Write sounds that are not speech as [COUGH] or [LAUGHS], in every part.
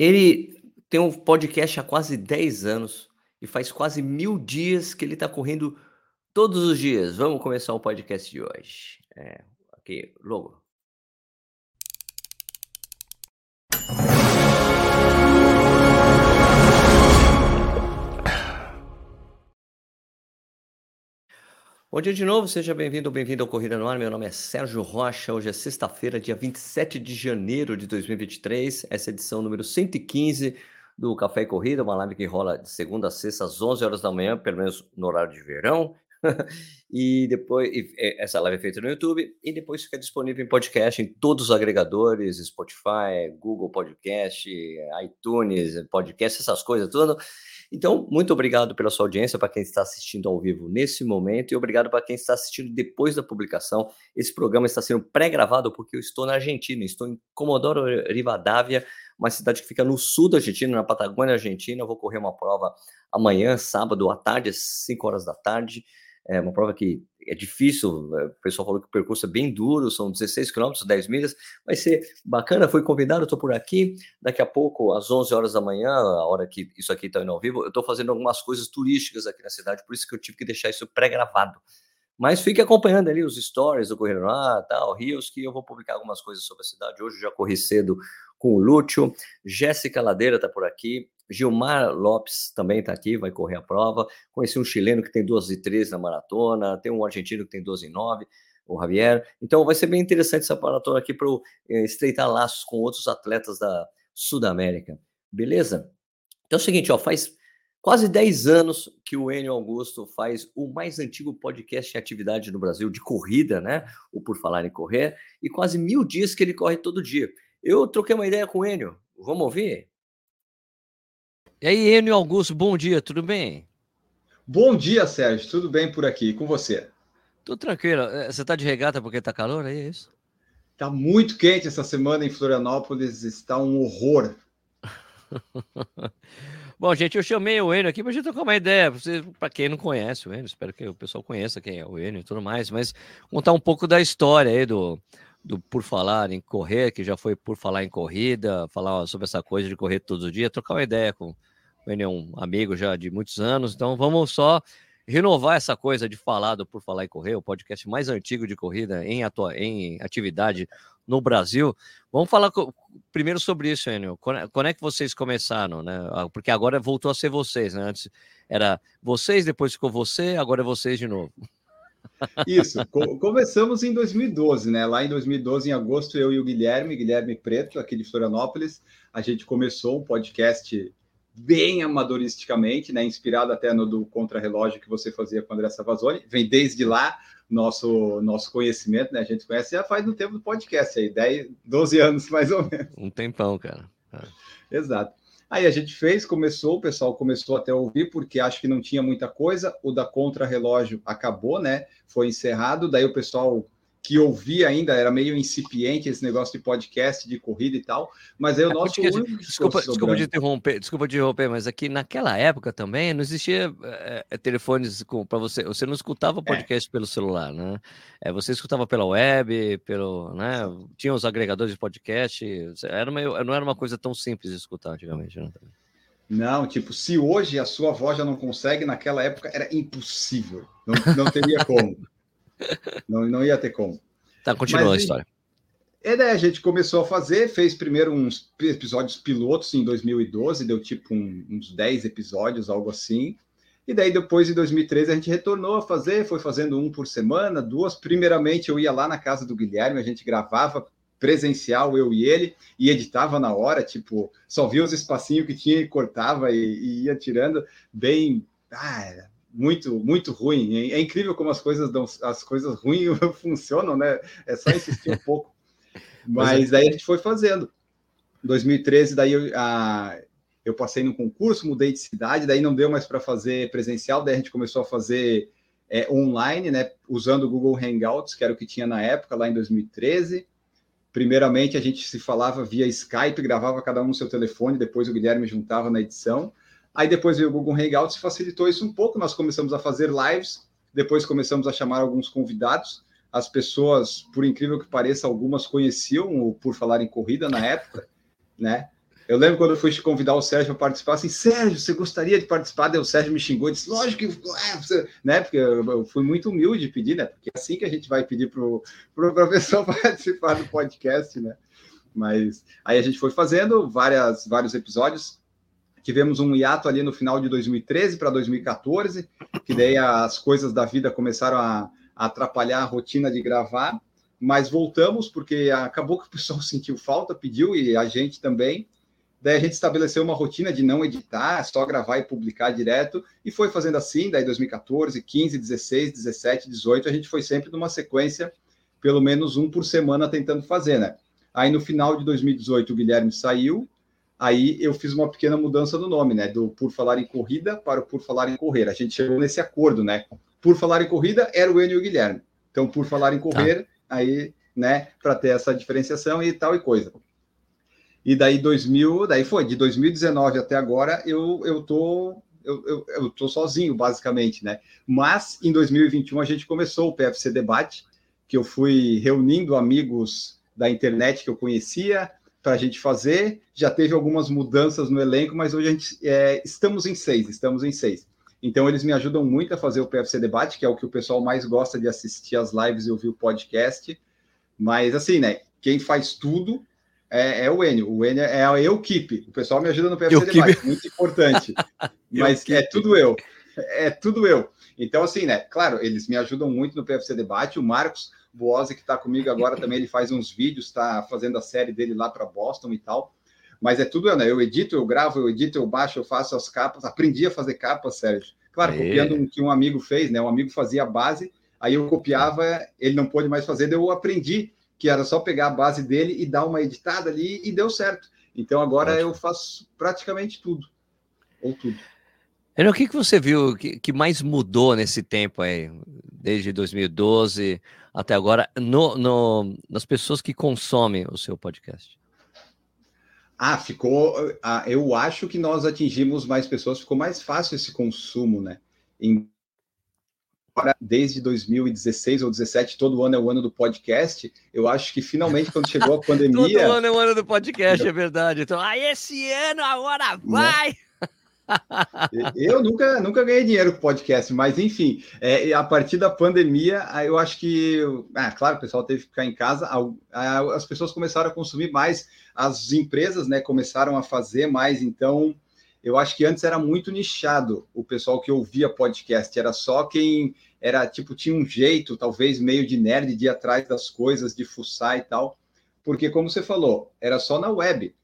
Ele tem um podcast há quase 10 anos e faz quase mil dias que ele está correndo todos os dias. Vamos começar o podcast de hoje. É, aqui, logo. Bom dia de novo, seja bem-vindo ou bem-vindo ao Corrida no Ar. Meu nome é Sérgio Rocha. Hoje é sexta-feira, dia 27 de janeiro de 2023. Essa é a edição número 115 do Café e Corrida, uma live que rola de segunda a sexta às 11 horas da manhã, pelo menos no horário de verão. [LAUGHS] e depois, e, essa live é feita no YouTube e depois fica disponível em podcast em todos os agregadores, Spotify, Google Podcast, iTunes, podcast, essas coisas tudo. Então, muito obrigado pela sua audiência, para quem está assistindo ao vivo nesse momento, e obrigado para quem está assistindo depois da publicação. Esse programa está sendo pré-gravado porque eu estou na Argentina, estou em Comodoro Rivadavia, uma cidade que fica no sul da Argentina, na Patagônia Argentina. Eu vou correr uma prova amanhã, sábado, à tarde, às 5 horas da tarde. É uma prova que é difícil, é, o pessoal falou que o percurso é bem duro, são 16 quilômetros, 10 milhas, vai ser bacana, fui convidado, estou por aqui, daqui a pouco, às 11 horas da manhã, a hora que isso aqui está indo ao vivo, eu estou fazendo algumas coisas turísticas aqui na cidade, por isso que eu tive que deixar isso pré-gravado. Mas fique acompanhando ali os stories do Correio Lá, tal, Rios, que eu vou publicar algumas coisas sobre a cidade. Hoje já corri cedo com o Lúcio, Jéssica Ladeira está por aqui, Gilmar Lopes também está aqui, vai correr a prova. Conheci um chileno que tem 12 e 13 na maratona, tem um argentino que tem 12 e 9, o Javier. Então vai ser bem interessante essa maratona aqui para eh, estreitar laços com outros atletas da Sudamérica. Beleza? Então é o seguinte, ó, faz quase 10 anos que o Enio Augusto faz o mais antigo podcast em atividade no Brasil de corrida, né? O Por Falar em Correr, e quase mil dias que ele corre todo dia. Eu troquei uma ideia com o Enio. Vamos ouvir? E aí, Enio Augusto, bom dia, tudo bem? Bom dia, Sérgio, tudo bem por aqui, com você? Tudo tranquilo. É, você tá de regata porque tá calor, é isso? Tá muito quente essa semana em Florianópolis, está um horror. [LAUGHS] Bom, gente, eu chamei o Enio aqui para a gente trocar uma ideia, para quem não conhece o Enio, espero que o pessoal conheça quem é o Enio e tudo mais, mas contar um pouco da história aí do, do Por Falar em Correr, que já foi Por Falar em Corrida, falar sobre essa coisa de correr todos os dias, trocar uma ideia com, o é um amigo já de muitos anos, então vamos só renovar essa coisa de falar do Por Falar em Correr, o podcast mais antigo de corrida em, atua em atividade no Brasil. Vamos falar primeiro sobre isso, Enio. Quando é que vocês começaram, né? Ah, porque agora voltou a ser vocês, né? Antes era vocês, depois ficou você, agora é vocês de novo. Isso, começamos em 2012, né? Lá em 2012, em agosto, eu e o Guilherme, Guilherme Preto, aqui de Florianópolis, a gente começou um podcast bem amadoristicamente, né? Inspirado até no do contrarrelógio que você fazia com o André Savazoli. Vem desde lá nosso nosso conhecimento, né? A gente conhece já faz no tempo do podcast aí, 10, 12 anos mais ou menos. Um tempão, cara. É. Exato. Aí a gente fez, começou, o pessoal começou até a ouvir, porque acho que não tinha muita coisa. O da contra-relógio acabou, né? Foi encerrado. Daí o pessoal que ouvia ainda, era meio incipiente esse negócio de podcast, de corrida e tal, mas aí o é, nosso... Desculpa, desculpa de interromper, desculpa de interromper, mas aqui naquela época também não existia é, é telefones para você, você não escutava podcast é. pelo celular, né? É, você escutava pela web, pelo, né? Tinha os agregadores de podcast, era meio, não era uma coisa tão simples de escutar antigamente, né? Não, tipo, se hoje a sua voz já não consegue, naquela época era impossível, não, não teria como. [LAUGHS] Não, não ia ter como. Tá, continua Mas, a história. É, daí a gente começou a fazer, fez primeiro uns episódios pilotos em 2012, deu tipo um, uns 10 episódios, algo assim. E daí depois, em 2013, a gente retornou a fazer, foi fazendo um por semana, duas. Primeiramente, eu ia lá na casa do Guilherme, a gente gravava presencial, eu e ele, e editava na hora, tipo, só via os espacinhos que tinha e cortava e, e ia tirando, bem. Ah, muito muito ruim. É incrível como as coisas dão, as coisas ruins [LAUGHS] funcionam, né? É só insistir um [LAUGHS] pouco. Mas daí a gente foi fazendo. 2013, daí eu, a, eu passei no concurso, mudei de cidade, daí não deu mais para fazer presencial, daí a gente começou a fazer é, online, né? Usando o Google Hangouts, que era o que tinha na época, lá em 2013. Primeiramente, a gente se falava via Skype, gravava cada um no seu telefone, depois o Guilherme juntava na edição. Aí depois veio o Google Hangouts e facilitou isso um pouco. Nós começamos a fazer lives, depois começamos a chamar alguns convidados. As pessoas, por incrível que pareça, algumas conheciam o Por Falar em Corrida na época, né? Eu lembro quando eu fui te convidar o Sérgio para participar, assim, Sérgio, você gostaria de participar? Daí o Sérgio me xingou e disse, lógico que, é, né? Porque eu fui muito humilde de pedir, né? Porque é assim que a gente vai pedir para o professor [LAUGHS] participar do podcast, né? Mas aí a gente foi fazendo várias, vários episódios. Tivemos um hiato ali no final de 2013 para 2014, que daí as coisas da vida começaram a, a atrapalhar a rotina de gravar, mas voltamos porque acabou que o pessoal [LAUGHS] sentiu falta, pediu e a gente também. Daí a gente estabeleceu uma rotina de não editar, só gravar e publicar direto, e foi fazendo assim, daí 2014, 15, 16, 17, 18, a gente foi sempre numa sequência, pelo menos um por semana tentando fazer, né? Aí no final de 2018 o Guilherme saiu, aí eu fiz uma pequena mudança no nome, né? Do Por Falar em Corrida para o Por Falar em Correr. A gente chegou nesse acordo, né? Por Falar em Corrida era o Enio e o Guilherme. Então, Por Falar em Correr, tá. aí, né, para ter essa diferenciação e tal e coisa. E daí 2000, daí foi, de 2019 até agora, eu, eu tô eu, eu, eu tô sozinho, basicamente, né? Mas em 2021 a gente começou o PFC Debate, que eu fui reunindo amigos da internet que eu conhecia para a gente fazer. Já teve algumas mudanças no elenco, mas hoje a gente é, estamos em seis, estamos em seis. Então eles me ajudam muito a fazer o PFC Debate, que é o que o pessoal mais gosta de assistir as lives e ouvir o podcast. Mas assim, né? Quem faz tudo é, é, o Enio. O Enio é a equipe. O pessoal me ajuda no PFC Debate, muito importante. [LAUGHS] Mas é tudo eu. É tudo eu. Então, assim, né? Claro, eles me ajudam muito no PFC Debate. O Marcos Boazzi, que está comigo agora, também ele faz uns vídeos, está fazendo a série dele lá para Boston e tal. Mas é tudo né? Eu edito, eu gravo, eu edito, eu baixo, eu faço as capas. Aprendi a fazer capas, Sérgio. Claro, Aê. copiando o que um amigo fez, né? Um amigo fazia a base, aí eu copiava, ele não pôde mais fazer, eu aprendi que era só pegar a base dele e dar uma editada ali e deu certo. Então agora Ótimo. eu faço praticamente tudo. Ou tudo. O que, que você viu que, que mais mudou nesse tempo aí, desde 2012 até agora, no, no, nas pessoas que consomem o seu podcast? Ah, ficou. Ah, eu acho que nós atingimos mais pessoas, ficou mais fácil esse consumo, né? Em desde 2016 ou 2017, todo ano é o ano do podcast. Eu acho que finalmente, quando chegou a [LAUGHS] pandemia. todo ano é o ano do podcast, é verdade. Então, ah, esse ano agora né? vai! Né? Eu nunca, nunca ganhei dinheiro com podcast, mas enfim, é, a partir da pandemia, eu acho que, ah, claro, o pessoal teve que ficar em casa, as pessoas começaram a consumir mais, as empresas né, começaram a fazer mais, então eu acho que antes era muito nichado o pessoal que ouvia podcast, era só quem era tipo, tinha um jeito, talvez meio de nerd, de ir atrás das coisas, de fuçar e tal, porque, como você falou, era só na web.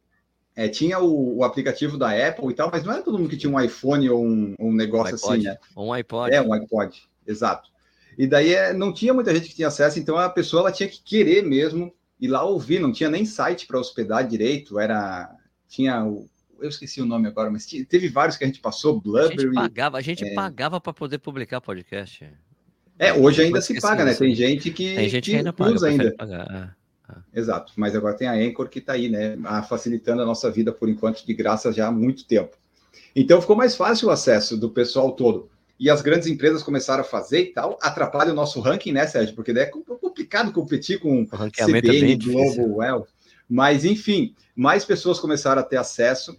É, tinha o, o, aplicativo da Apple e tal, mas não era todo mundo que tinha um iPhone ou um, um negócio um assim, né? Um iPod. É, um iPod, exato. E daí é, não tinha muita gente que tinha acesso, então a pessoa ela tinha que querer mesmo ir lá ouvir, não tinha nem site para hospedar direito, era tinha o eu esqueci o nome agora, mas teve vários que a gente passou, Blubbery. A gente pagava, a gente é... pagava para poder publicar podcast. É, hoje ainda se paga, né? Tem gente que, tem gente que ainda paga, ainda. Pagar. Exato, mas agora tem a Anchor que está aí, né? Facilitando a nossa vida por enquanto, de graça já há muito tempo. Então ficou mais fácil o acesso do pessoal todo. E as grandes empresas começaram a fazer e tal, atrapalha o nosso ranking, né, Sérgio? Porque é complicado competir com o CBN, é Globo, well. Mas, enfim, mais pessoas começaram a ter acesso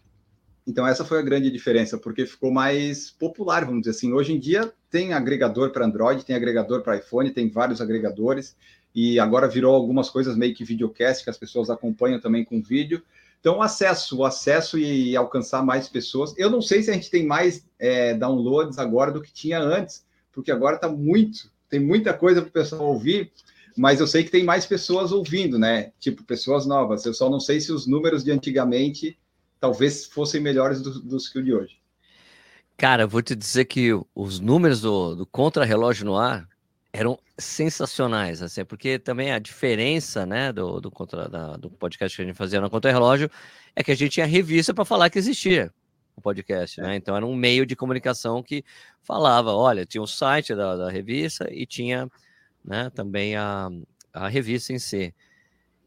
então, essa foi a grande diferença, porque ficou mais popular, vamos dizer assim. Hoje em dia, tem agregador para Android, tem agregador para iPhone, tem vários agregadores, e agora virou algumas coisas meio que videocast, que as pessoas acompanham também com vídeo. Então, acesso, o acesso e alcançar mais pessoas. Eu não sei se a gente tem mais é, downloads agora do que tinha antes, porque agora está muito, tem muita coisa para o pessoal ouvir, mas eu sei que tem mais pessoas ouvindo, né? Tipo, pessoas novas. Eu só não sei se os números de antigamente talvez fossem melhores do, dos que o de hoje. Cara, vou te dizer que os números do, do contra-relógio no ar eram sensacionais, assim, porque também a diferença, né, do, do, contra, da, do podcast que a gente fazia no contra-relógio é que a gente tinha revista para falar que existia o podcast, né? É. Então era um meio de comunicação que falava, olha, tinha o site da, da revista e tinha, né, também a, a revista em si.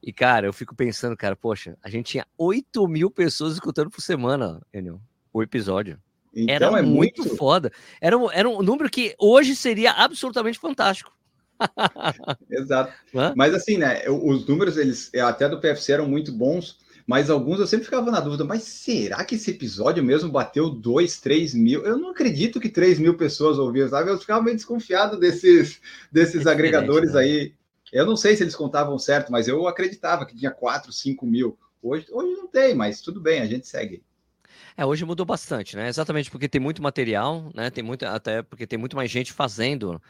E, cara, eu fico pensando, cara, poxa, a gente tinha 8 mil pessoas escutando por semana, Enio, o episódio. Então, era é muito, muito foda. Era um, era um número que hoje seria absolutamente fantástico. [LAUGHS] Exato. Hã? Mas assim, né? Os números, eles até do PFC eram muito bons, mas alguns eu sempre ficava na dúvida, mas será que esse episódio mesmo bateu 2, 3 mil? Eu não acredito que 3 mil pessoas ouviram, sabe? Eu ficava meio desconfiado desses, desses é agregadores né? aí. Eu não sei se eles contavam certo, mas eu acreditava que tinha 4, 5 mil. Hoje, hoje não tem, mas tudo bem, a gente segue. É, hoje mudou bastante, né? Exatamente porque tem muito material, né? Tem muito, até porque tem muito mais gente fazendo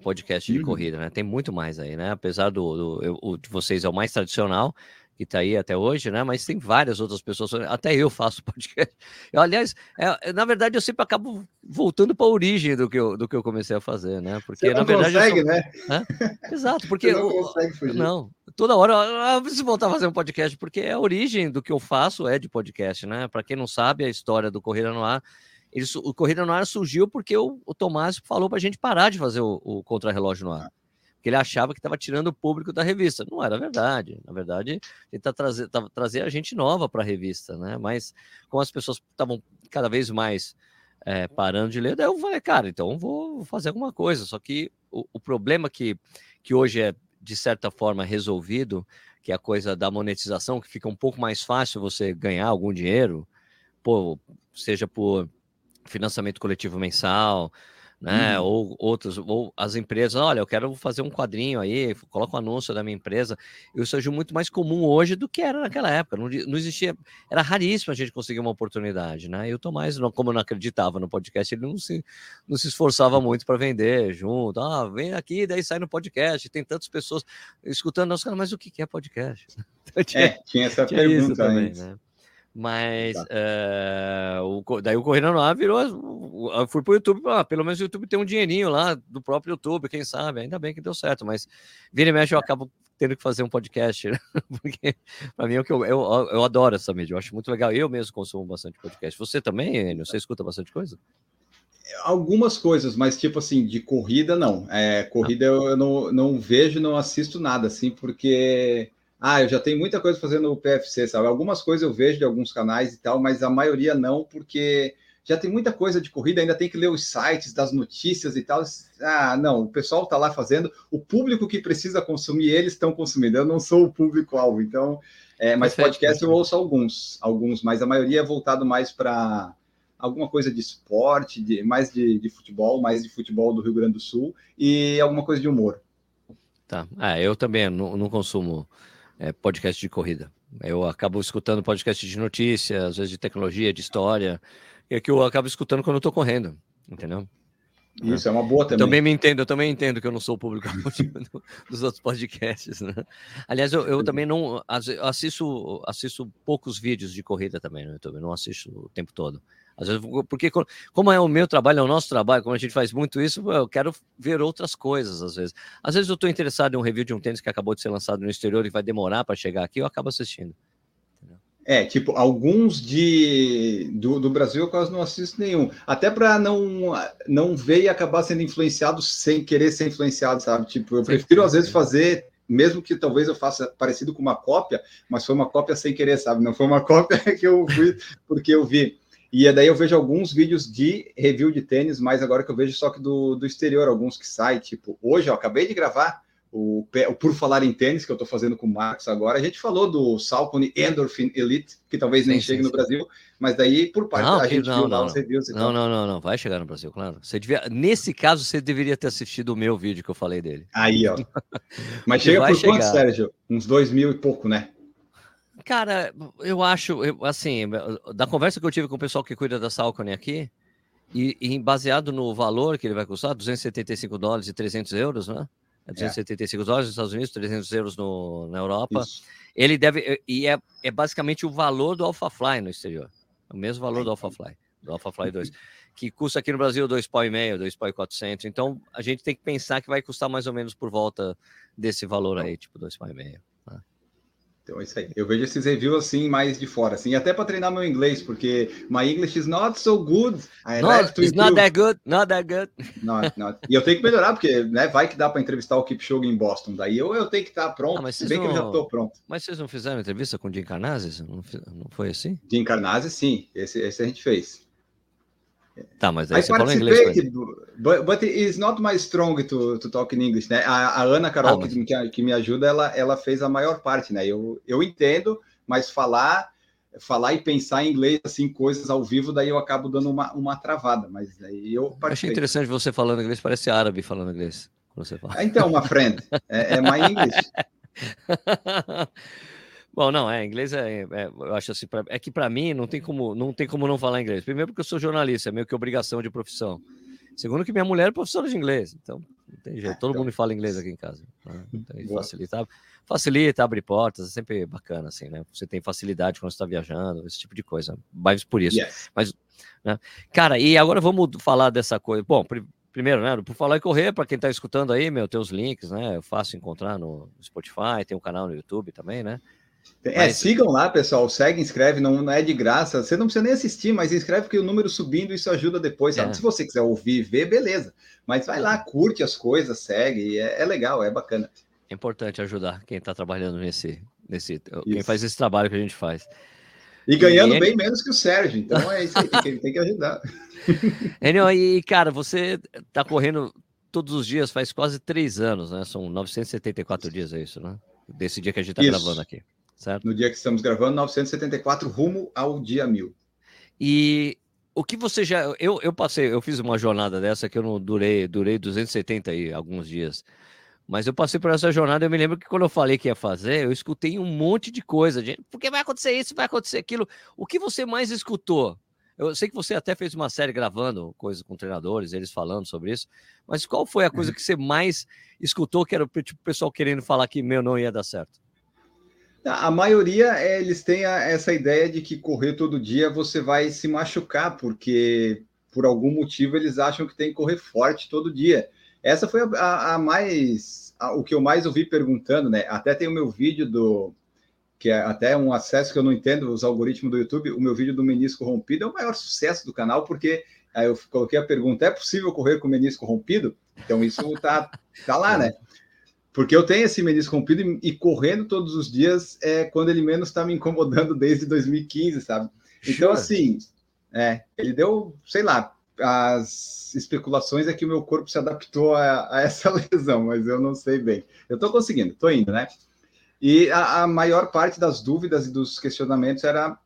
podcast de uhum. corrida, né? Tem muito mais aí, né? Apesar do, do o de vocês é o mais tradicional, que está aí até hoje, né? Mas tem várias outras pessoas, até eu faço [LAUGHS] podcast. Eu, aliás, é, na verdade, eu sempre acabo voltando para a origem do que, eu, do que eu comecei a fazer, né? Porque Você na verdade. Consegue, sou... né? Exato, porque. Você não consegue fugir. Não, toda hora eu preciso voltar a fazer um podcast, porque a origem do que eu faço é de podcast, né? Para quem não sabe, a história do Corrida no Ar. Ele, o Corrida no Ar surgiu porque o, o Tomás falou para a gente parar de fazer o, o contrarrelógio no ar que ele achava que estava tirando o público da revista. Não era verdade. Na verdade, ele tá trazer, tava, trazer a gente nova para a revista, né? Mas como as pessoas estavam cada vez mais é, parando de ler, daí eu falei, cara, então vou fazer alguma coisa. Só que o, o problema que, que hoje é, de certa forma, resolvido, que é a coisa da monetização, que fica um pouco mais fácil você ganhar algum dinheiro, pô, seja por financiamento coletivo mensal, né? Uhum. Ou outros, ou as empresas, olha, eu quero fazer um quadrinho aí, coloca um anúncio da minha empresa. Isso é muito mais comum hoje do que era naquela época. Não, não existia, era raríssimo a gente conseguir uma oportunidade, né? E o Tomás, como eu não acreditava no podcast, ele não se, não se esforçava muito para vender junto. Ah, vem aqui, daí sai no podcast. Tem tantas pessoas escutando cara, mas o que é podcast? Então, [LAUGHS] tinha, é, tinha essa tinha pergunta também, né? Mas tá. uh, o, daí o Corrida no Ar virou. Eu fui pro YouTube, ah, pelo menos o YouTube tem um dinheirinho lá do próprio YouTube, quem sabe? Ainda bem que deu certo, mas vira e mexe eu acabo tendo que fazer um podcast, né? [LAUGHS] porque para mim é o que eu, eu, eu adoro essa mídia, eu acho muito legal. Eu mesmo consumo bastante podcast. Você também, Enio? Você escuta bastante coisa? Algumas coisas, mas tipo assim, de corrida não. É, corrida ah. eu, eu não, não vejo, não assisto nada, assim, porque ah, eu já tenho muita coisa fazendo o PFC, sabe? Algumas coisas eu vejo de alguns canais e tal, mas a maioria não, porque já tem muita coisa de corrida, ainda tem que ler os sites das notícias e tal. Ah, não, o pessoal está lá fazendo, o público que precisa consumir, eles estão consumindo. Eu não sou o público-alvo, então. É, mas Perfeito. podcast eu ouço alguns, alguns, mas a maioria é voltado mais para alguma coisa de esporte, de, mais de, de, futebol, mais de futebol do Rio Grande do Sul e alguma coisa de humor. Tá. Ah, eu também não, não consumo é, podcast de corrida. Eu acabo escutando podcast de notícias, às vezes de tecnologia, de história, e é que eu acabo escutando quando eu tô correndo, entendeu? Isso é uma boa também. Eu também me entendo, eu também entendo que eu não sou o público [LAUGHS] dos outros podcasts, né? Aliás, eu, eu também não assisto, assisto poucos vídeos de corrida também no YouTube, não assisto o tempo todo. Às vezes, porque como é o meu trabalho, é o nosso trabalho, como a gente faz muito isso, eu quero ver outras coisas às vezes. Às vezes eu estou interessado em um review de um tênis que acabou de ser lançado no exterior e vai demorar para chegar aqui, eu acabo assistindo. É, tipo, alguns de do, do, Brasil eu quase não assisto nenhum. Até para não, não ver e acabar sendo influenciado sem querer ser influenciado, sabe? Tipo, eu prefiro às vezes fazer, mesmo que talvez eu faça parecido com uma cópia, mas foi uma cópia sem querer, sabe? Não foi uma [LAUGHS] cópia que eu vi porque eu vi. E daí eu vejo alguns vídeos de review de tênis, mas agora que eu vejo só que do, do exterior, alguns que saem, tipo, hoje eu acabei de gravar o, o Por Falar em Tênis, que eu estou fazendo com o Marcos agora. A gente falou do Salcone Endorphin Elite, que talvez nem sim, chegue sim, no. Brasil, mas daí por parte não, da gente não, viu não, os reviews e não, tal. Não, não, não, vai chegar no Brasil, claro. Você devia, nesse caso, você deveria ter assistido o meu vídeo que eu falei dele. Aí, ó. [LAUGHS] Mas chega por chegar. quanto, Sérgio? Uns dois mil e pouco, né? Cara, eu acho, eu, assim, da conversa que eu tive com o pessoal que cuida da Salcone aqui, e, e, baseado no valor que ele vai custar, 275 dólares e 300 euros, né? É 275 é. dólares nos Estados Unidos, 300 euros no, na Europa. Isso. Ele deve, e é, é basicamente o valor do AlphaFly no exterior. O mesmo valor do AlphaFly, do AlphaFly 2, [LAUGHS] que custa aqui no Brasil 2,5, 2,400. Então, a gente tem que pensar que vai custar mais ou menos por volta desse valor aí, tipo 2,5. Então é isso aí. Eu vejo esses reviews assim mais de fora, assim, até para treinar meu inglês, porque my English is not so good. I to it's not that good, not that good. Not, not. E eu tenho que melhorar, porque né, vai que dá para entrevistar o Kipchoge em Boston. Daí eu, eu tenho que estar tá pronto, ah, se bem não... que eu já estou pronto. Mas vocês não fizeram entrevista com o Jim Carnazes? Não, não foi assim? Jim Carnazes, sim. Esse, esse a gente fez. Tá, mas aí I você falou inglês. But, but it's not my strong to, to talk in English, né? A, a Ana Carol, ah, mas... que, que, me ajuda, ela, ela fez a maior parte, né? Eu, eu entendo, mas falar falar e pensar em inglês, assim, coisas ao vivo, daí eu acabo dando uma, uma travada, mas aí eu participei. Achei interessante você falando inglês, parece árabe falando inglês. Você fala. Então, uma friend, é, é my English. [LAUGHS] Bom, não, é, inglês é, é eu acho assim, pra, é que para mim não tem como não tem como não falar inglês. Primeiro porque eu sou jornalista, é meio que obrigação de profissão. Segundo que minha mulher é professora de inglês, então não tem jeito, todo então, mundo fala inglês aqui em casa. Né? Então, facilita, facilita, abre portas, é sempre bacana assim, né? Você tem facilidade quando está viajando, esse tipo de coisa. Mais por isso. Yes. Mas, né? Cara, e agora vamos falar dessa coisa. Bom, primeiro, né? Por falar e correr, para quem está escutando aí, meu, tem os links, né? É fácil encontrar no Spotify, tem um canal no YouTube também, né? É, mas... sigam lá, pessoal. Segue, inscreve, não, não, é de graça. Você não precisa nem assistir, mas inscreve porque o número subindo isso ajuda depois. É. Se você quiser ouvir e ver, beleza. Mas vai lá, curte as coisas, segue. É, é legal, é bacana. É importante ajudar quem está trabalhando nesse, nesse. Isso. Quem faz esse trabalho que a gente faz. E ganhando e... bem menos que o Sérgio. Então é isso aí, [LAUGHS] que, tem que ajudar. Enio, e cara, você está correndo todos os dias faz quase três anos, né? São 974 dias, é isso, né? Desse dia que a gente está gravando aqui certo? No dia que estamos gravando, 974, rumo ao dia 1000. E o que você já. Eu, eu passei, eu fiz uma jornada dessa que eu não durei, durei 270 aí alguns dias. Mas eu passei por essa jornada, eu me lembro que quando eu falei que ia fazer, eu escutei um monte de coisa. De, porque vai acontecer isso, vai acontecer aquilo. O que você mais escutou? Eu sei que você até fez uma série gravando coisas com treinadores, eles falando sobre isso. Mas qual foi a coisa uhum. que você mais escutou que era tipo, o pessoal querendo falar que meu não ia dar certo? A maioria, é, eles têm a, essa ideia de que correr todo dia você vai se machucar, porque por algum motivo eles acham que tem que correr forte todo dia. Essa foi a, a mais, a, o que eu mais ouvi perguntando, né? Até tem o meu vídeo do, que é até um acesso que eu não entendo, os algoritmos do YouTube, o meu vídeo do menisco rompido é o maior sucesso do canal, porque aí eu coloquei a pergunta, é possível correr com menisco rompido? Então isso tá, tá lá, [LAUGHS] né? Porque eu tenho esse menisco rompido e, e correndo todos os dias é quando ele menos está me incomodando desde 2015, sabe? Então, assim, é, ele deu, sei lá, as especulações é que o meu corpo se adaptou a, a essa [LAUGHS] lesão, mas eu não sei bem. Eu estou conseguindo, estou indo, né? E a, a, maior parte das dúvidas e dos questionamentos era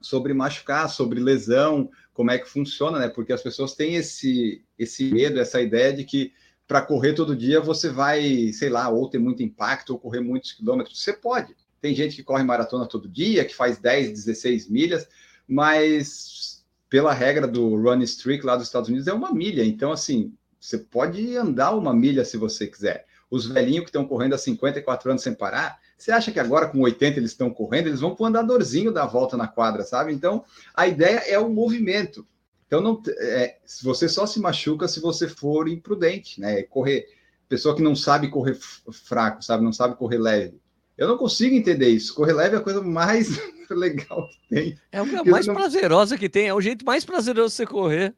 sobre machucar, sobre lesão, como é que funciona, né? Porque as pessoas têm esse, esse medo, essa ideia de que para correr todo dia você vai, sei lá, ou ter muito impacto, ou correr muitos quilômetros. Você pode. Tem gente que corre maratona todo dia, que faz 10, 16 milhas, mas pela regra do Run Streak lá dos Estados Unidos é uma milha. Então, assim, você pode andar uma milha se você quiser. Os velhinhos que estão correndo há 54 anos sem parar, você acha que agora com 80 eles estão correndo, eles vão para o andadorzinho dar volta na quadra, sabe? Então, a ideia é o movimento. Então, não, é, você só se machuca se você for imprudente, né? Correr. Pessoa que não sabe correr fraco, sabe? Não sabe correr leve. Eu não consigo entender isso. Correr leve é a coisa mais [LAUGHS] legal que tem. É a mais não... prazerosa que tem. É o jeito mais prazeroso de você correr.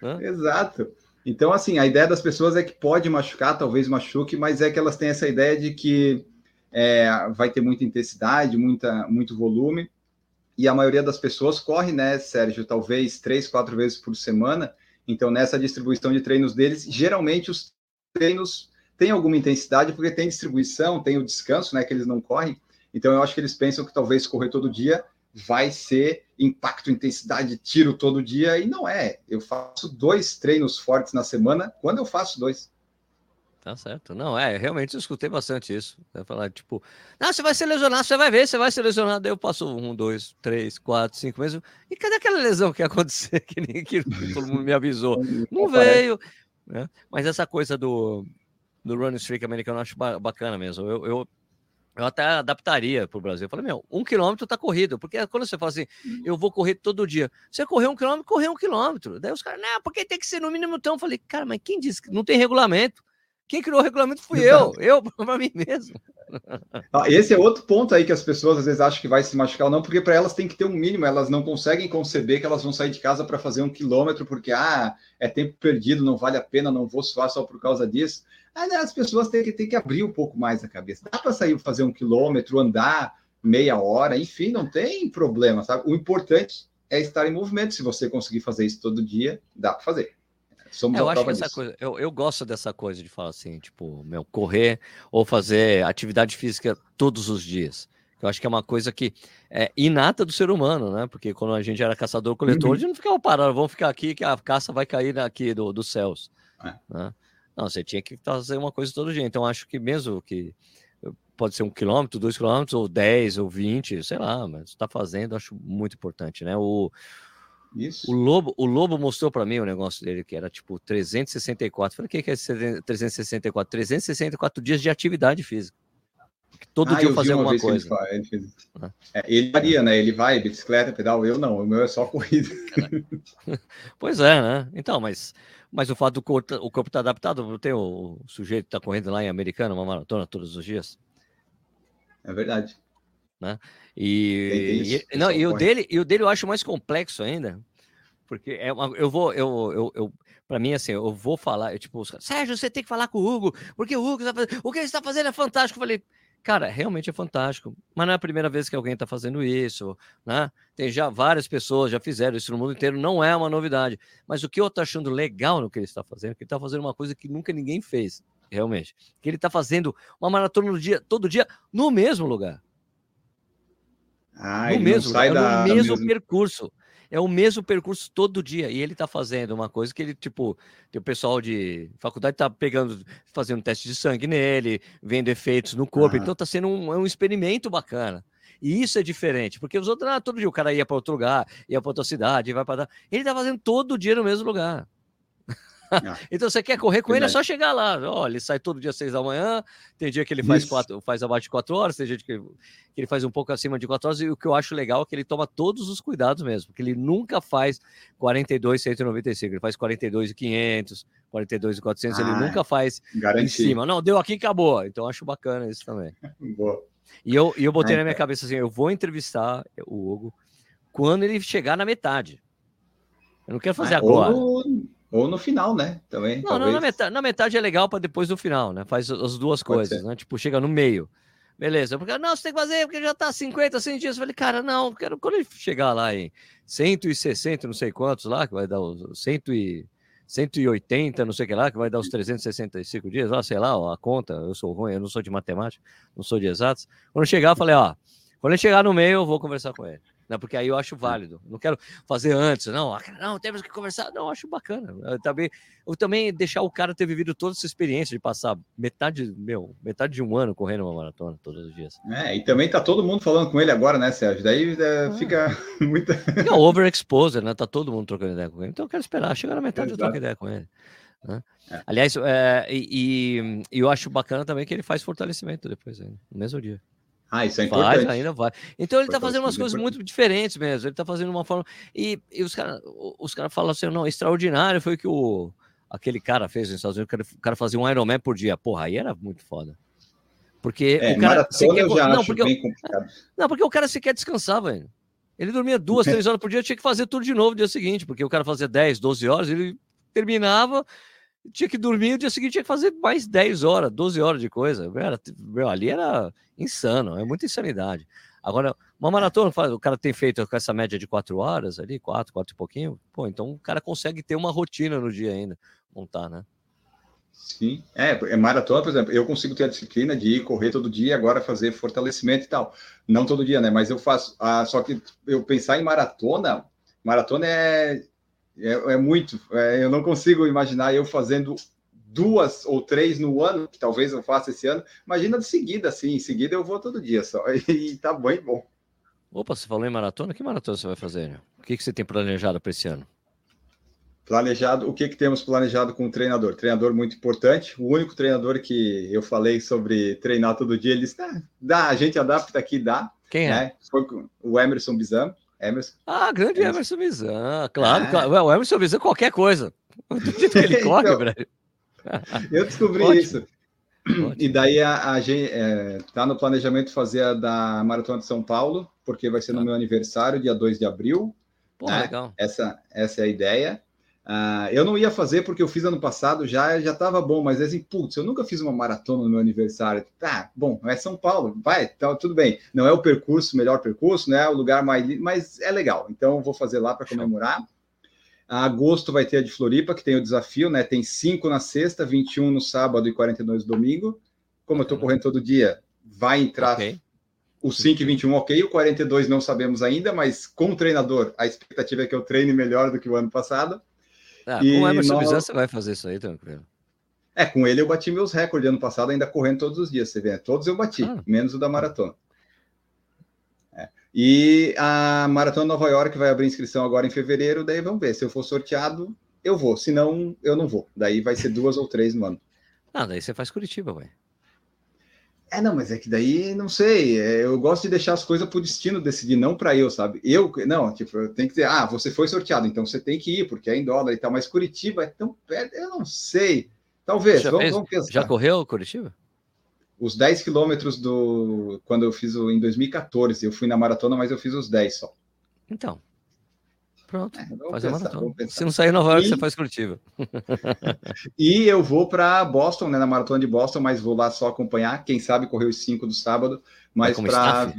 Né? Exato. Então, assim, a ideia das pessoas é que pode machucar, talvez machuque, mas é que elas têm essa ideia de que é, vai ter muita intensidade, muita, muito volume e a maioria das pessoas corre, né, Sérgio, talvez três, quatro vezes por semana. Então, nessa distribuição de treinos deles, geralmente os treinos têm alguma intensidade, porque tem distribuição, tem o descanso, né, que eles não correm. Então, eu acho que eles pensam que talvez correr todo dia vai ser impacto, intensidade, tiro todo dia, e não é. Eu faço dois treinos fortes na semana, quando eu faço dois. Tá certo. Não, é, realmente eu escutei bastante isso. Falar, tipo, não, você vai ser lesionado, você vai ver, você vai ser lesionado. Daí eu passo um, dois, três, quatro, cinco meses. E cadê aquela lesão que ia acontecer [LAUGHS] que, nem, que todo mundo me avisou? [LAUGHS] Não veio. Né? Mas essa coisa do, do running streak americano eu acho bacana mesmo. Eu, eu, eu até adaptaria para o Brasil. Eu falei, meu, um quilômetro tá corrido. Porque quando você fala assim, uhum. eu vou correr todo dia. Você correr um quilômetro, correr um quilômetro. Daí os caras, não, porque tem que ser no mínimo tão. Eu falei, cara, mas quem disse que não tem regulamento? Quem criou o regulamento fui eu, eu [LAUGHS] para mim mesmo. Esse é outro ponto aí que as pessoas às vezes acham que vai se machucar ou não, porque para elas tem que ter um mínimo, elas não conseguem conceber que elas vão sair de casa para fazer um quilômetro, porque ah, é tempo perdido, não vale a pena, não vou suar só por causa disso. Né, as pessoas têm que, têm que abrir um pouco mais a cabeça. Dá para sair fazer um quilômetro, andar meia hora, enfim, não tem problema, sabe? O importante é estar em movimento. Se você conseguir fazer isso todo dia, dá para fazer. Somos é, eu acho que essa coisa, eu, eu gosto dessa coisa de falar assim, tipo, meu, correr ou fazer atividade física todos os dias. Eu acho que é uma coisa que é inata do ser humano, né? Porque quando a gente era caçador-coletor, uhum. a gente não ficava parado, vamos ficar aqui que a caça vai cair aqui do, dos céus. É. Né? Não, você tinha que fazer uma coisa todo dia. Então, acho que mesmo que pode ser um quilômetro, dois quilômetros, ou dez, ou vinte, sei lá, mas está fazendo, acho muito importante, né? O, Isso. o Lobo, o Lobo mostrou para mim o negócio dele, que era tipo 364. Falei, o que é 364? 364 dias de atividade física todo ah, dia fazer alguma coisa. Ele, ah. é, ele varia, né? Ele vai bicicleta, pedal, eu não, o meu é só corrida. [LAUGHS] pois é, né? Então, mas, mas o fato do corpo, o corpo tá adaptado, não tem o, o sujeito que tá correndo lá em Americana, uma maratona todos os dias. É verdade. Né? E, e, não, e o dele, e o dele eu acho mais complexo ainda, porque é uma, eu vou, eu, eu, eu para mim, assim, eu vou falar, eu, tipo, Sérgio, você tem que falar com o Hugo, porque o Hugo tá fazendo, o que ele está fazendo é fantástico. Eu falei, Cara, realmente é fantástico. Mas não é a primeira vez que alguém está fazendo isso, né? Tem já várias pessoas já fizeram isso no mundo inteiro, não é uma novidade. Mas o que eu estou achando legal no que ele está fazendo, é que ele está fazendo uma coisa que nunca ninguém fez, realmente. Que ele está fazendo uma maratona no dia, todo dia, no mesmo lugar. Ah, no mesmo, lugar, da, no mesmo, mesmo percurso é o mesmo percurso todo dia. E ele tá fazendo uma coisa que ele, tipo, tem o pessoal de faculdade tá pegando, fazendo teste de sangue nele, vendo efeitos no corpo. Então tá sendo um, é um experimento bacana. E isso é diferente, porque os outros, ah, todo dia o cara ia para outro lugar, ia para outra cidade, vai para. Ele tá fazendo todo dia no mesmo lugar. Ah. [LAUGHS] então você quer correr com Verdade. ele, é só chegar lá. Olha, ele sai todo dia às seis da manhã, tem dia que ele faz, quatro, faz abaixo de quatro horas, tem dia que, que, ele faz um pouco acima de quatro horas, e o que eu acho legal é que ele toma todos os cuidados mesmo, porque ele nunca faz 42, 195, ele faz 42 e 500, 42 e 400, ah, ele nunca faz garanti. em cima. Não, deu aqui acabou. Então acho bacana isso também. [LAUGHS] Boa. E eu, e eu botei ah, na minha então. cabeça assim: eu vou entrevistar o Hugo quando ele chegar na metade. Eu não quero fazer ah, agora. Ou ou no final, né? Também. Não, não na, metade, na metade é legal para depois do final, né? Faz as duas Pode coisas, ser. né? Tipo, chega no meio. Beleza. Porque, não, você tem que fazer, porque já tá 50, 100 dias. Eu falei, cara, não, quero quando ele chegar lá em 160, não sei quantos lá, que vai dar os 100 e, 180, não sei o que lá, que vai dar os 365 dias, lá, sei lá, a conta. Eu sou ruim, eu não sou de matemática, não sou de exatos. Quando chegar, eu falei, ó, quando ele chegar no meio, eu vou conversar com ele né? Porque aí eu acho válido. Não quero fazer antes, não, ah, não, temos que conversar. Não, acho bacana. Eu também, eu também deixar o cara ter vivido toda essa experiência de passar metade, meu, metade de um ano correndo uma maratona todos os dias. É, e também tá todo mundo falando com ele agora, né, Sérgio? Daí é, ah. fica [LAUGHS] muita. É overexposure, né? Tá todo mundo trocando ideia com ele. Então eu quero esperar, chegar na metade Exato. eu troco ideia com ele. Né? É. Aliás, é, e, e, eu acho bacana também que ele faz fortalecimento depois, no mesmo dia. Ah, isso é importante. Faz, ainda vai. Então ele está fazendo umas coisas muito diferentes mesmo. Ele está fazendo uma forma. E, e os caras os cara falam assim: não, extraordinário foi que o, aquele cara fez nos Estados Unidos. O cara fazia um Ironman por dia. Porra, aí era muito foda. Porque é, o cara. Quer... Eu já não, acho porque bem complicado. Não, porque o cara se quer descansar, velho. Ele dormia duas, [LAUGHS] três horas por dia, tinha que fazer tudo de novo no dia seguinte, porque o cara fazia 10, 12 horas, ele terminava, tinha que dormir, o dia seguinte tinha que fazer mais 10 horas, 12 horas de coisa. Era, meu, ali era insano, é muita insanidade. Agora, uma maratona, o cara tem feito com essa média de 4 horas ali, 4, 4 e pouquinho, pô, então o cara consegue ter uma rotina no dia ainda, montar, né? Sim, é, é maratona, por exemplo, eu consigo ter a disciplina de ir correr todo dia, agora fazer fortalecimento e tal. Não todo dia, né? Mas eu faço, ah, só que eu pensar em maratona, maratona é é, é muito. É, eu não consigo imaginar eu fazendo duas ou três no ano, que talvez eu faça esse ano. Imagina de seguida, assim, em seguida eu vou todo dia só. [LAUGHS] E tá bem bom. Opa, você falou em maratona? Que maratona você vai fazer? O que, que você tem planejado para esse ano? Planejado, o que, que temos planejado com o treinador? Treinador muito importante. O único treinador que eu falei sobre treinar todo dia, ele disse: ah, dá, a gente adapta aqui, dá. Quem é? Né? Foi o Emerson Bizam. Emerson. Ah, grande Emerson, Emerson Bizan, claro, é. claro. O Emerson Bizan, qualquer coisa. [LAUGHS] Do que ele [LAUGHS] corre, então, velho. [LAUGHS] Eu descobri Ótimo. isso. Ótimo. E daí a, a gente é, tá no planejamento fazer a da Maratona de São Paulo, porque vai ser no ah. meu aniversário, dia 2 de abril. Pô, né? legal. Essa, essa é a ideia. Uh, eu não ia fazer porque eu fiz ano passado, já já estava bom, mas assim, putz, eu nunca fiz uma maratona no meu aniversário. Tá, bom, é São Paulo, vai, tá, tudo bem. Não é o percurso, melhor percurso, não é o lugar mais, mas é legal. Então vou fazer lá para comemorar. A agosto vai ter a de Floripa, que tem o desafio, né? Tem 5 na sexta, 21 no sábado e 42 no domingo. Como eu estou correndo todo dia, vai entrar okay. O 5,21 ok, o 42 não sabemos ainda, mas como treinador, a expectativa é que eu treine melhor do que o ano passado. Ah, com o Emerson nós... você vai fazer isso aí, tranquilo. É, com ele eu bati meus recordes ano passado, ainda correndo todos os dias, você vê, todos eu bati, ah. menos o da maratona. É. E a Maratona Nova York vai abrir inscrição agora em fevereiro, daí vamos ver, se eu for sorteado, eu vou, se não, eu não vou. Daí vai ser duas ou três no ano. Ah, daí você faz Curitiba, ué. É, não, mas é que daí, não sei, é, eu gosto de deixar as coisas para o destino decidir, não para eu, sabe? Eu, não, tipo, eu tenho que dizer, ah, você foi sorteado, então você tem que ir, porque é em dólar e tal, mas Curitiba é tão perto, eu não sei. Talvez, já vamos, fez, vamos pensar. Já correu Curitiba? Os 10 quilômetros do. Quando eu fiz o, em 2014, eu fui na maratona, mas eu fiz os 10 só. Então. Pronto, é, faz pensar, a maratona. Se não sair Nova York, e... você faz Curitiba. [LAUGHS] e eu vou para Boston, né, na maratona de Boston, mas vou lá só acompanhar. Quem sabe correr os 5 do sábado, mas para.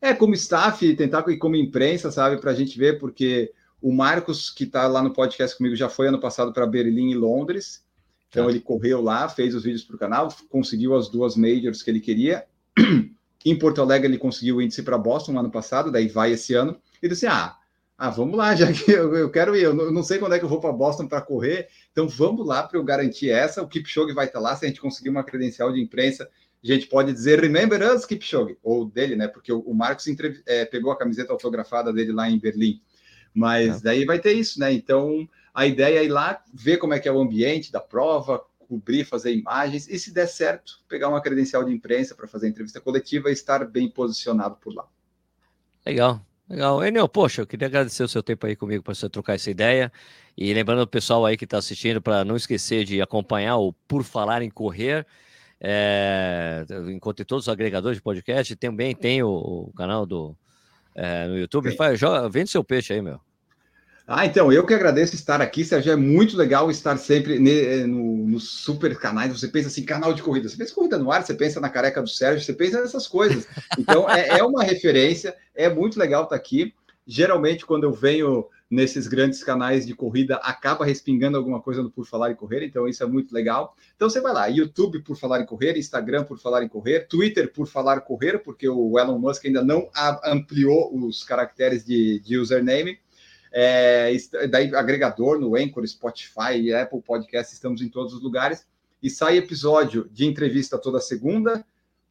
É, como staff, tentar e como imprensa, sabe, para a gente ver, porque o Marcos, que está lá no podcast comigo, já foi ano passado para Berlim e Londres. Então, tá. ele correu lá, fez os vídeos para o canal, conseguiu as duas majors que ele queria. [CLEARS THROAT] em Porto Alegre, ele conseguiu o índice para Boston no ano passado, daí vai esse ano. E disse: Ah, ah, vamos lá, [LAUGHS] já que eu, eu quero ir. Eu não, sei quando é que eu vou para Boston para correr, então vamos lá para eu garantir essa. O Kipchoge vai estar tá lá. Se a gente conseguir uma credencial de imprensa, a gente pode dizer Remember us, Kipchoge, ou dele, né? Porque o, o Marcos entrev... é, pegou a camiseta autografada dele lá em Berlim. Mas é. daí vai ter isso, né? Então a ideia é ir lá, ver como é que é o ambiente da prova, cobrir, fazer imagens, e se der certo, pegar uma credencial de imprensa para fazer entrevista coletiva e estar bem posicionado por lá. Legal, legal. Enel, poxa, eu queria agradecer o seu tempo aí comigo para você trocar essa ideia. E lembrando o pessoal aí que está assistindo, para não esquecer de acompanhar o Por Falar em Correr. É, encontre todos os agregadores de podcast. Também tem o, o canal do é, no YouTube. Faz, joga, vende seu peixe aí, meu. Ah, então, eu que agradeço estar aqui, Sérgio. É muito legal estar sempre eh, no, super canais. Você pensa assim, canal de corrida. Você pensa corrida no ar, você pensa na careca do Sérgio, você pensa nessas coisas. Então, é, é uma referência, é muito legal estar aqui. Geralmente, quando eu venho nesses grandes canais de corrida, acaba respingando alguma coisa no Por Falar em Correr, então isso é muito legal. Então você vai lá, YouTube por Falar em Correr, Instagram por Falar em Correr, Twitter por Falar Correr, porque o Elon Musk ainda não ampliou os caracteres de, de username. É, daí agregador no Anchor, Spotify, Apple Podcast, estamos em todos os lugares. E sai episódio de entrevista toda segunda.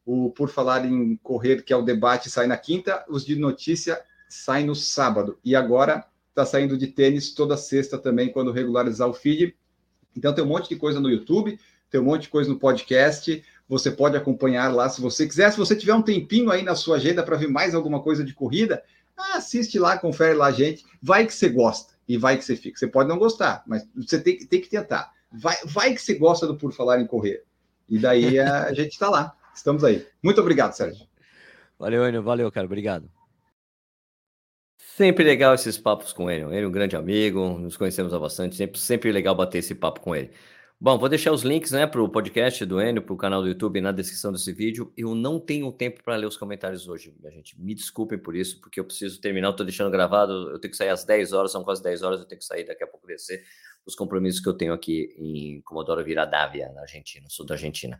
O Por Falar em Correr, que é o debate, sai na quinta. Os de notícia saem no sábado. E agora está saindo de tênis toda sexta também, quando regularizar o feed. Então tem um monte de coisa no YouTube, tem um monte de coisa no podcast. Você pode acompanhar lá se você quiser. Se você tiver um tempinho aí na sua agenda para ver mais alguma coisa de corrida, assiste lá, confere lá, gente. Vai que você gosta e vai que você fica. Você pode não gostar, mas você tem, tem que tentar. Vai, vai que você gosta do Por Falar em Correr. E daí a [LAUGHS] gente está lá. Estamos aí. Muito obrigado, Sérgio. Valeu, Enio. Valeu, cara. Obrigado. Sempre legal esses papos com ele. Ele é um grande amigo, nos conhecemos há bastante tempo. Sempre legal bater esse papo com ele. Bom, vou deixar os links né, para o podcast do Enio, para o canal do YouTube na descrição desse vídeo. Eu não tenho tempo para ler os comentários hoje, minha gente. Me desculpem por isso, porque eu preciso terminar. Estou deixando gravado. Eu tenho que sair às 10 horas, são quase 10 horas. Eu tenho que sair daqui a pouco descer os compromissos que eu tenho aqui em Comodoro Rivadavia, na Argentina, sul da Argentina.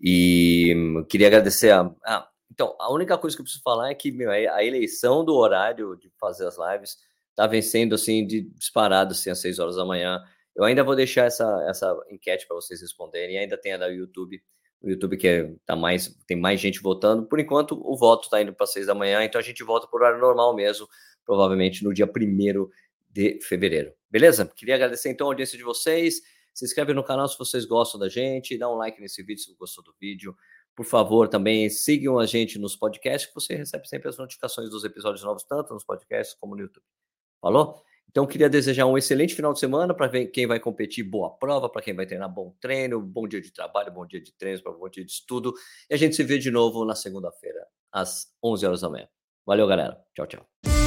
E hum, queria agradecer a. Ah, então, a única coisa que eu preciso falar é que meu, a eleição do horário de fazer as lives está vencendo assim, de disparado assim, às 6 horas da manhã. Eu ainda vou deixar essa, essa enquete para vocês responderem. Ainda tem a da YouTube, o YouTube que é, tá mais, tem mais gente votando. Por enquanto, o voto está indo para seis da manhã, então a gente volta por horário normal mesmo, provavelmente no dia 1 de fevereiro. Beleza? Queria agradecer então a audiência de vocês. Se inscreve no canal se vocês gostam da gente, dá um like nesse vídeo se gostou do vídeo. Por favor, também sigam a gente nos podcasts, que você recebe sempre as notificações dos episódios novos, tanto nos podcasts como no YouTube. Falou? Então, queria desejar um excelente final de semana para quem vai competir, boa prova, para quem vai treinar bom treino, bom dia de trabalho, bom dia de treino, bom dia de estudo. E a gente se vê de novo na segunda-feira, às 11 horas da manhã. Valeu, galera. Tchau, tchau.